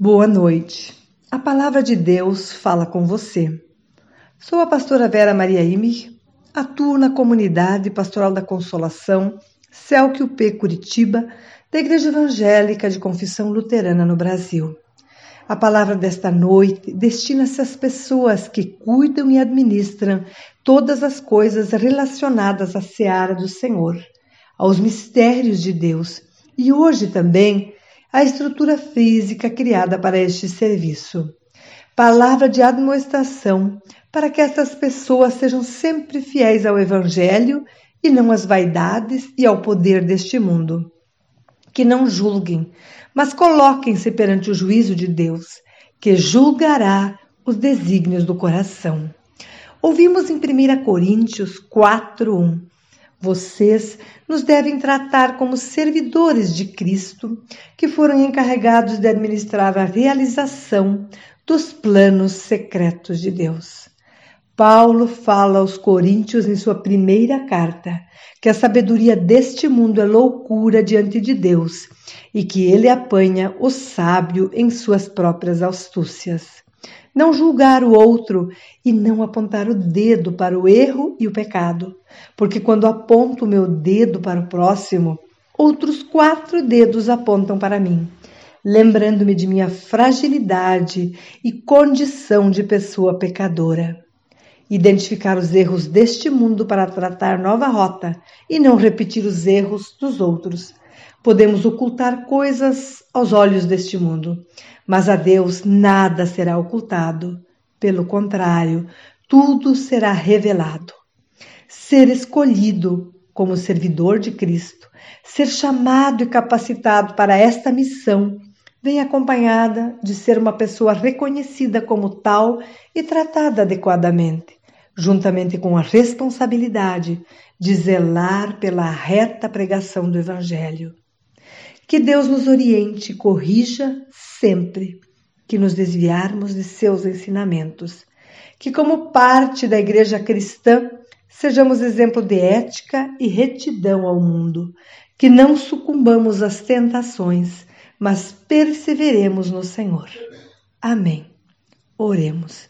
Boa noite. A palavra de Deus fala com você. Sou a pastora Vera Maria Imig, atuo na comunidade Pastoral da Consolação, Celque Curitiba, da Igreja Evangélica de Confissão Luterana no Brasil. A palavra desta noite destina-se às pessoas que cuidam e administram todas as coisas relacionadas à seara do Senhor, aos mistérios de Deus e hoje também a estrutura física criada para este serviço. Palavra de admoestação para que essas pessoas sejam sempre fiéis ao Evangelho e não às vaidades e ao poder deste mundo. Que não julguem, mas coloquem-se perante o juízo de Deus, que julgará os desígnios do coração. Ouvimos em 1 Coríntios 4:1 vocês nos devem tratar como servidores de Cristo, que foram encarregados de administrar a realização dos planos secretos de Deus. Paulo fala aos Coríntios em sua primeira carta que a sabedoria deste mundo é loucura diante de Deus e que ele apanha o sábio em suas próprias astúcias não julgar o outro e não apontar o dedo para o erro e o pecado, porque quando aponto o meu dedo para o próximo, outros quatro dedos apontam para mim, lembrando-me de minha fragilidade e condição de pessoa pecadora. Identificar os erros deste mundo para tratar nova rota e não repetir os erros dos outros. Podemos ocultar coisas aos olhos deste mundo, mas a Deus nada será ocultado. Pelo contrário, tudo será revelado. Ser escolhido como servidor de Cristo, ser chamado e capacitado para esta missão, vem acompanhada de ser uma pessoa reconhecida como tal e tratada adequadamente, juntamente com a responsabilidade de zelar pela reta pregação do Evangelho. Que Deus nos oriente e corrija sempre que nos desviarmos de seus ensinamentos. Que, como parte da Igreja cristã, sejamos exemplo de ética e retidão ao mundo. Que não sucumbamos às tentações, mas perseveremos no Senhor. Amém. Oremos.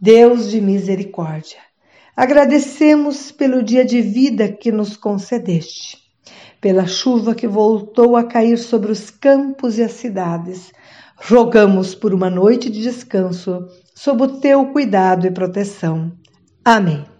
Deus de misericórdia, agradecemos pelo dia de vida que nos concedeste pela chuva que voltou a cair sobre os campos e as cidades. Rogamos por uma noite de descanso, sob o teu cuidado e proteção. Amém.